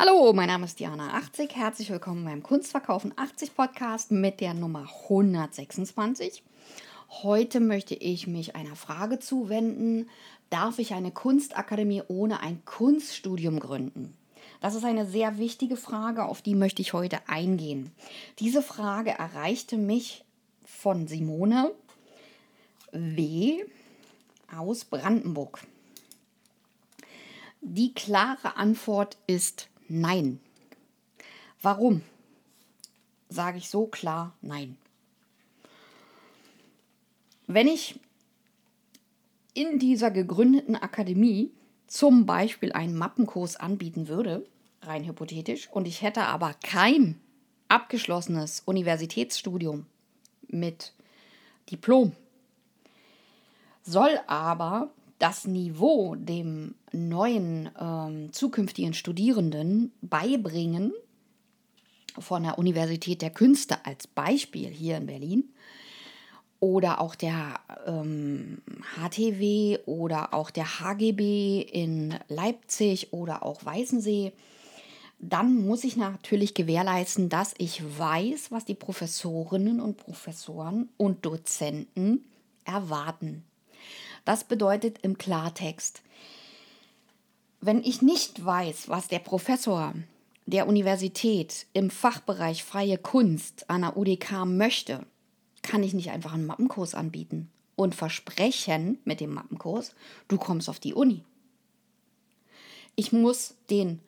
Hallo, mein Name ist Diana80. Herzlich willkommen beim Kunstverkaufen 80 Podcast mit der Nummer 126. Heute möchte ich mich einer Frage zuwenden. Darf ich eine Kunstakademie ohne ein Kunststudium gründen? Das ist eine sehr wichtige Frage, auf die möchte ich heute eingehen. Diese Frage erreichte mich von Simone W. aus Brandenburg. Die klare Antwort ist Nein. Warum? Sage ich so klar Nein. Wenn ich in dieser gegründeten Akademie zum Beispiel einen Mappenkurs anbieten würde, rein hypothetisch, und ich hätte aber kein abgeschlossenes Universitätsstudium mit Diplom, soll aber das Niveau dem neuen ähm, zukünftigen Studierenden beibringen, von der Universität der Künste als Beispiel hier in Berlin oder auch der ähm, HTW oder auch der HGB in Leipzig oder auch Weißensee, dann muss ich natürlich gewährleisten, dass ich weiß, was die Professorinnen und Professoren und Dozenten erwarten. Das bedeutet im Klartext, wenn ich nicht weiß, was der Professor der Universität im Fachbereich freie Kunst an der UDK möchte, kann ich nicht einfach einen Mappenkurs anbieten und versprechen mit dem Mappenkurs, du kommst auf die Uni. Ich muss den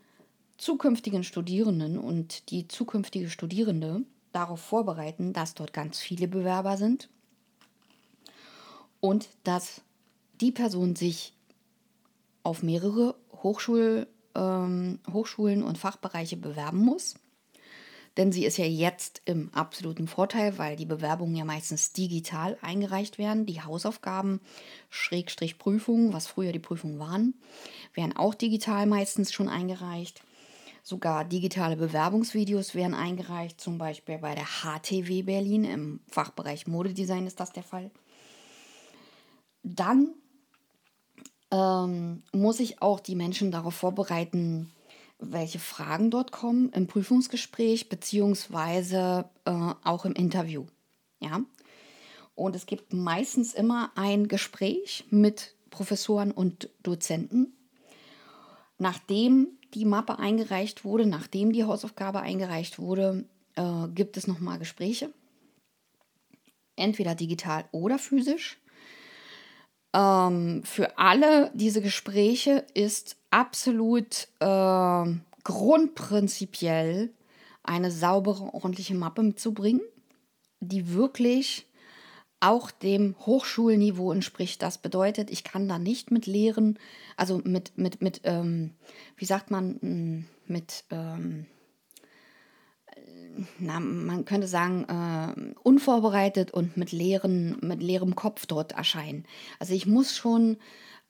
zukünftigen Studierenden und die zukünftige Studierende darauf vorbereiten, dass dort ganz viele Bewerber sind und dass die Person sich auf mehrere Hochschul, ähm, Hochschulen und Fachbereiche bewerben muss. Denn sie ist ja jetzt im absoluten Vorteil, weil die Bewerbungen ja meistens digital eingereicht werden. Die Hausaufgaben, Schrägstrich Prüfungen, was früher die Prüfungen waren, werden auch digital meistens schon eingereicht. Sogar digitale Bewerbungsvideos werden eingereicht, zum Beispiel bei der HTW Berlin im Fachbereich Modedesign ist das der Fall. Dann ähm, muss ich auch die Menschen darauf vorbereiten, welche Fragen dort kommen im Prüfungsgespräch beziehungsweise äh, auch im Interview. Ja. Und es gibt meistens immer ein Gespräch mit Professoren und Dozenten. Nachdem die Mappe eingereicht wurde, nachdem die Hausaufgabe eingereicht wurde, äh, gibt es nochmal Gespräche. Entweder digital oder physisch. Ähm, für alle diese Gespräche ist absolut äh, grundprinzipiell eine saubere, ordentliche Mappe mitzubringen, die wirklich auch dem Hochschulniveau entspricht. Das bedeutet, ich kann da nicht mit Lehren, also mit, mit, mit ähm, wie sagt man, mit, ähm, na, man könnte sagen, äh, unvorbereitet und mit, leeren, mit leerem Kopf dort erscheinen. Also ich muss schon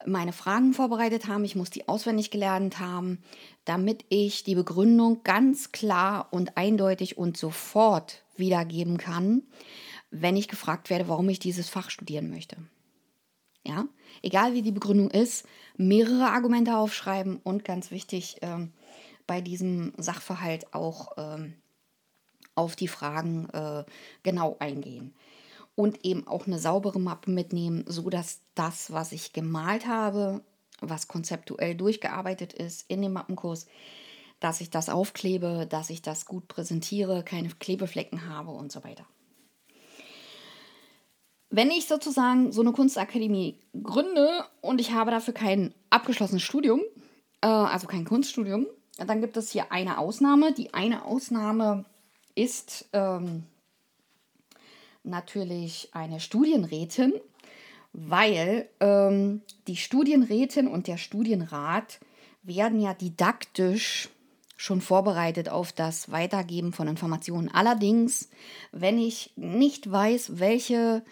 meine Fragen vorbereitet haben, ich muss die auswendig gelernt haben, damit ich die Begründung ganz klar und eindeutig und sofort wiedergeben kann, wenn ich gefragt werde, warum ich dieses Fach studieren möchte. Ja, egal wie die Begründung ist, mehrere Argumente aufschreiben und ganz wichtig äh, bei diesem Sachverhalt auch äh, auf die Fragen äh, genau eingehen. Und eben auch eine saubere Mappe mitnehmen, sodass das, was ich gemalt habe, was konzeptuell durchgearbeitet ist in dem Mappenkurs, dass ich das aufklebe, dass ich das gut präsentiere, keine Klebeflecken habe und so weiter. Wenn ich sozusagen so eine Kunstakademie gründe und ich habe dafür kein abgeschlossenes Studium, äh, also kein Kunststudium, dann gibt es hier eine Ausnahme. Die eine Ausnahme ist ähm, natürlich eine Studienrätin, weil ähm, die Studienrätin und der Studienrat werden ja didaktisch schon vorbereitet auf das Weitergeben von Informationen. Allerdings, wenn ich nicht weiß, welche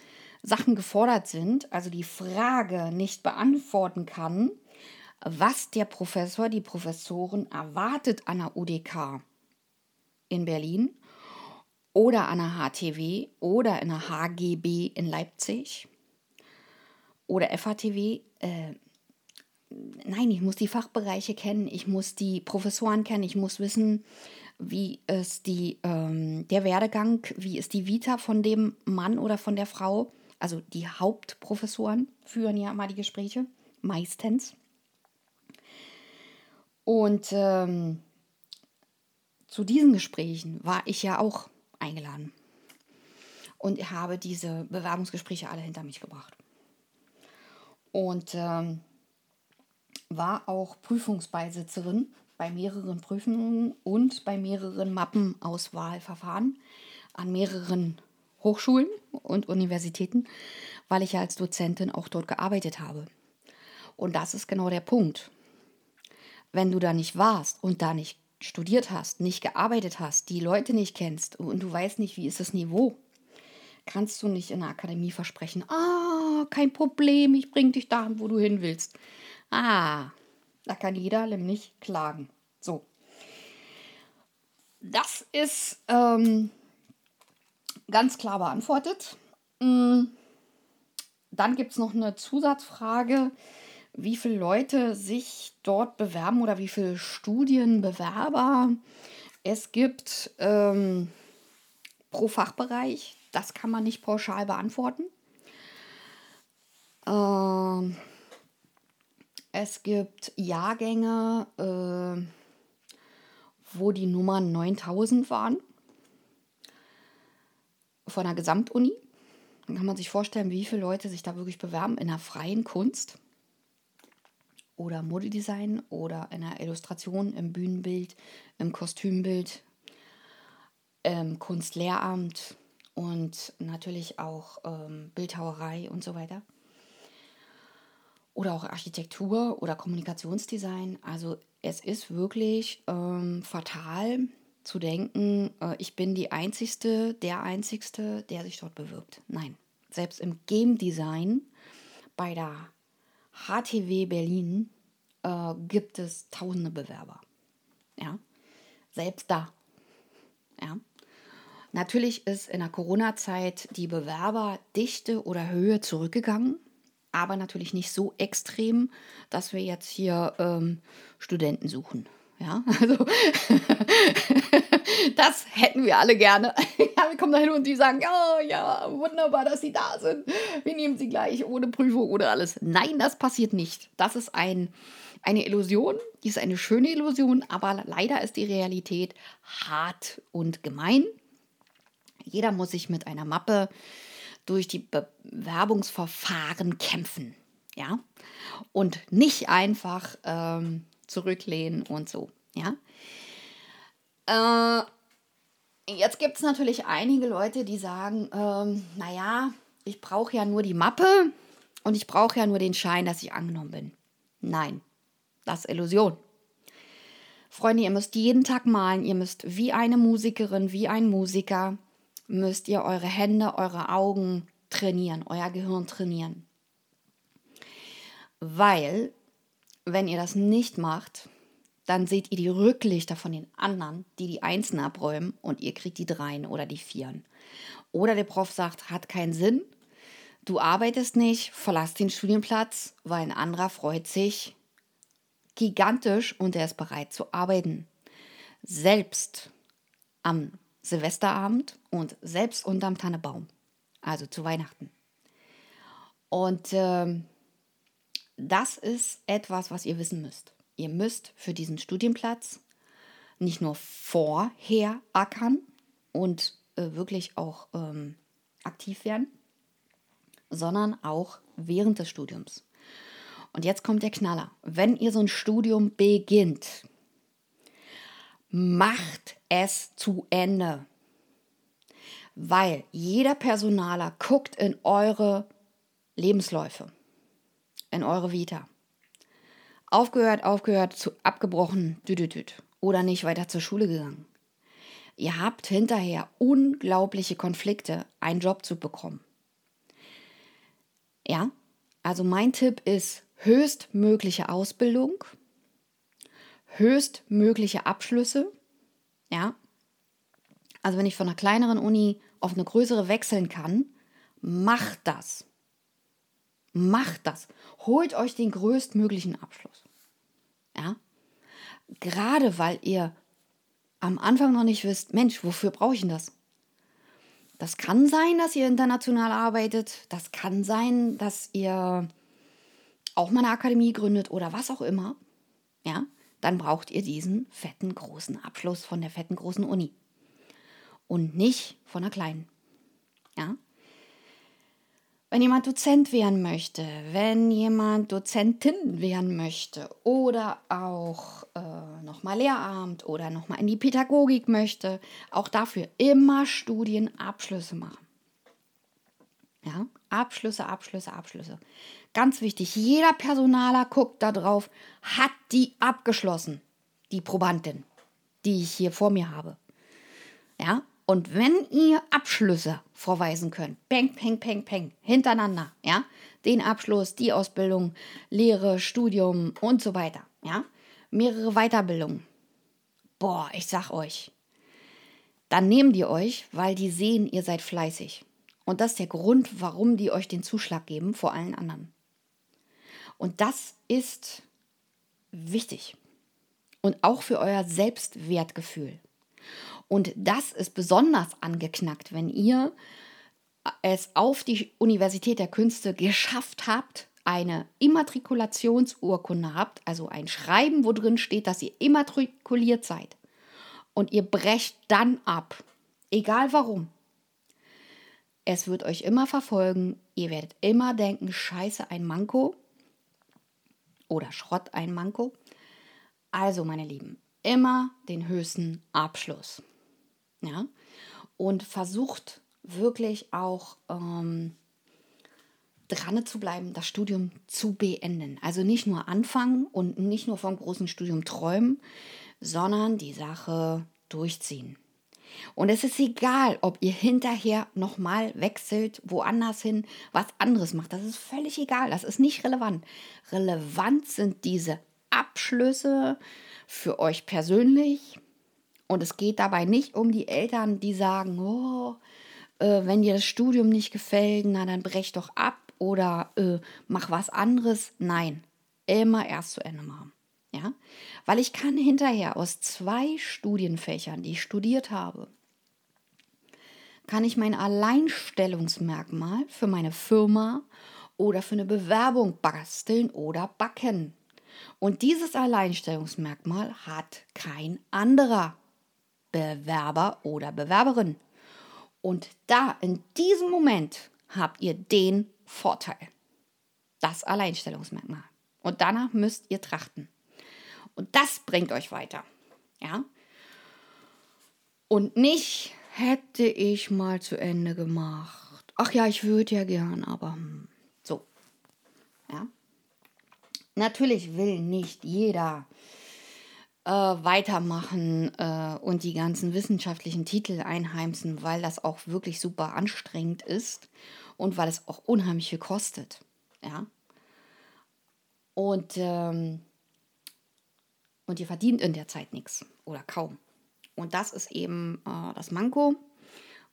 Sachen gefordert sind, also die Frage nicht beantworten kann, was der Professor, die Professoren erwartet an der UDK in Berlin oder an der HTW oder in der HGB in Leipzig oder FHTW, äh, nein, ich muss die Fachbereiche kennen, ich muss die Professoren kennen, ich muss wissen, wie ist die, ähm, der Werdegang, wie ist die Vita von dem Mann oder von der Frau. Also die Hauptprofessoren führen ja mal die Gespräche, meistens. Und ähm, zu diesen Gesprächen war ich ja auch eingeladen. Und habe diese Bewerbungsgespräche alle hinter mich gebracht. Und ähm, war auch Prüfungsbeisitzerin bei mehreren Prüfungen und bei mehreren Mappenauswahlverfahren an mehreren Hochschulen und Universitäten, weil ich ja als Dozentin auch dort gearbeitet habe. Und das ist genau der Punkt. Wenn du da nicht warst und da nicht studiert hast, nicht gearbeitet hast, die Leute nicht kennst und du weißt nicht, wie ist das Niveau, kannst du nicht in der Akademie versprechen, ah, kein Problem, ich bring dich dahin, wo du hin willst. Ah, da kann jeder nämlich klagen. So. Das ist ähm, ganz klar beantwortet. Mm, dann gibt es noch eine Zusatzfrage, wie viele Leute sich dort bewerben oder wie viele Studienbewerber es gibt ähm, pro Fachbereich. Das kann man nicht pauschal beantworten. Ähm, es gibt Jahrgänge, äh, wo die Nummern 9000 waren von der Gesamtuni. Dann kann man sich vorstellen, wie viele Leute sich da wirklich bewerben in der freien Kunst oder Modedesign oder in der Illustration, im Bühnenbild, im Kostümbild, im Kunstlehramt und natürlich auch ähm, Bildhauerei und so weiter oder auch Architektur oder Kommunikationsdesign. Also es ist wirklich ähm, fatal zu denken, äh, ich bin die Einzigste, der Einzigste, der sich dort bewirbt. Nein, selbst im Game Design bei der HTW Berlin äh, gibt es tausende Bewerber. Ja, selbst da. Ja. Natürlich ist in der Corona-Zeit die Bewerberdichte oder Höhe zurückgegangen aber natürlich nicht so extrem, dass wir jetzt hier ähm, Studenten suchen. Ja, also das hätten wir alle gerne. ja, wir kommen da hin und die sagen, ja, ja, wunderbar, dass sie da sind. Wir nehmen sie gleich ohne Prüfung oder alles. Nein, das passiert nicht. Das ist ein, eine Illusion, die ist eine schöne Illusion, aber leider ist die Realität hart und gemein. Jeder muss sich mit einer Mappe durch die Bewerbungsverfahren kämpfen. Ja? Und nicht einfach ähm, zurücklehnen und so. Ja? Äh, jetzt gibt es natürlich einige Leute, die sagen, ähm, naja, ich brauche ja nur die Mappe und ich brauche ja nur den Schein, dass ich angenommen bin. Nein, das ist Illusion. Freunde, ihr müsst jeden Tag malen, ihr müsst wie eine Musikerin, wie ein Musiker müsst ihr eure Hände, eure Augen trainieren, euer Gehirn trainieren. Weil, wenn ihr das nicht macht, dann seht ihr die Rücklichter von den anderen, die die Einsen abräumen und ihr kriegt die Dreien oder die Vieren. Oder der Prof sagt, hat keinen Sinn, du arbeitest nicht, verlass den Studienplatz, weil ein anderer freut sich gigantisch und er ist bereit zu arbeiten. Selbst am Silvesterabend und selbst unterm Tannebaum, also zu Weihnachten. Und ähm, das ist etwas, was ihr wissen müsst. Ihr müsst für diesen Studienplatz nicht nur vorher ackern und äh, wirklich auch ähm, aktiv werden, sondern auch während des Studiums. Und jetzt kommt der Knaller. Wenn ihr so ein Studium beginnt, macht es zu Ende. Weil jeder Personaler guckt in eure Lebensläufe, in eure Vita. Aufgehört, aufgehört, zu, abgebrochen, düdüdüd. Oder nicht weiter zur Schule gegangen. Ihr habt hinterher unglaubliche Konflikte, einen Job zu bekommen. Ja, also mein Tipp ist höchstmögliche Ausbildung, höchstmögliche Abschlüsse. Ja. Also wenn ich von einer kleineren Uni auf eine größere wechseln kann, macht das. Macht das. Holt euch den größtmöglichen Abschluss. Ja? Gerade weil ihr am Anfang noch nicht wisst, Mensch, wofür brauche ich denn das? Das kann sein, dass ihr international arbeitet. Das kann sein, dass ihr auch mal eine Akademie gründet oder was auch immer. Ja, dann braucht ihr diesen fetten großen Abschluss von der fetten großen Uni. Und nicht von der kleinen. Ja, wenn jemand Dozent werden möchte, wenn jemand Dozentin werden möchte oder auch äh, nochmal Lehramt oder nochmal in die Pädagogik möchte, auch dafür immer Studienabschlüsse machen. Ja, Abschlüsse, Abschlüsse, Abschlüsse. Ganz wichtig, jeder Personaler guckt da drauf, hat die abgeschlossen, die Probandin, die ich hier vor mir habe. Ja, und wenn ihr Abschlüsse vorweisen könnt, peng, peng, peng, peng, hintereinander, ja, den Abschluss, die Ausbildung, Lehre, Studium und so weiter, ja, mehrere Weiterbildungen. Boah, ich sag euch, dann nehmen die euch, weil die sehen, ihr seid fleißig. Und das ist der Grund, warum die euch den Zuschlag geben vor allen anderen. Und das ist wichtig. Und auch für euer Selbstwertgefühl. Und das ist besonders angeknackt, wenn ihr es auf die Universität der Künste geschafft habt, eine Immatrikulationsurkunde habt, also ein Schreiben, wo drin steht, dass ihr immatrikuliert seid. Und ihr brecht dann ab, egal warum. Es wird euch immer verfolgen, ihr werdet immer denken, scheiße, ein Manko oder Schrott, ein Manko. Also, meine Lieben, immer den höchsten Abschluss. Ja? Und versucht wirklich auch ähm, dran zu bleiben, das Studium zu beenden. Also nicht nur anfangen und nicht nur vom großen Studium träumen, sondern die Sache durchziehen. Und es ist egal, ob ihr hinterher nochmal wechselt, woanders hin, was anderes macht. Das ist völlig egal. Das ist nicht relevant. Relevant sind diese Abschlüsse für euch persönlich, und es geht dabei nicht um die Eltern, die sagen, oh, äh, wenn dir das Studium nicht gefällt, na dann brech doch ab oder äh, mach was anderes. Nein, immer erst zu Ende machen. Ja, weil ich kann hinterher aus zwei Studienfächern, die ich studiert habe, kann ich mein Alleinstellungsmerkmal für meine Firma oder für eine Bewerbung basteln oder backen. Und dieses Alleinstellungsmerkmal hat kein anderer. Bewerber oder Bewerberin. Und da, in diesem Moment, habt ihr den Vorteil. Das Alleinstellungsmerkmal. Und danach müsst ihr trachten. Und das bringt euch weiter. Ja? Und nicht hätte ich mal zu Ende gemacht. Ach ja, ich würde ja gern, aber hm, so. Ja? Natürlich will nicht jeder äh, weitermachen äh, und die ganzen wissenschaftlichen Titel einheimsen, weil das auch wirklich super anstrengend ist und weil es auch unheimlich viel kostet. Ja. Und, ähm, und ihr verdient in der Zeit nichts oder kaum. Und das ist eben äh, das Manko,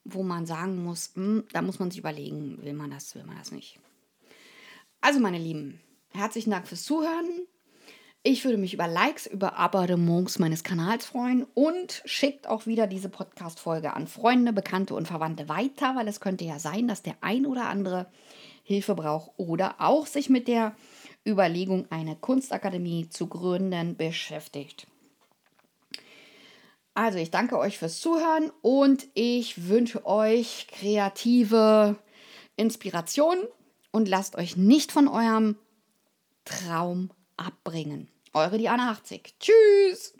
wo man sagen muss, mh, hm, da muss man sich überlegen, will man das, will man das nicht. Also meine Lieben, herzlichen Dank fürs Zuhören. Ich würde mich über Likes, über Abonnements meines Kanals freuen und schickt auch wieder diese Podcast-Folge an Freunde, Bekannte und Verwandte weiter, weil es könnte ja sein, dass der ein oder andere Hilfe braucht oder auch sich mit der Überlegung, eine Kunstakademie zu gründen, beschäftigt. Also, ich danke euch fürs Zuhören und ich wünsche euch kreative Inspiration und lasst euch nicht von eurem Traum abbringen. Eure Diana 80. Tschüss!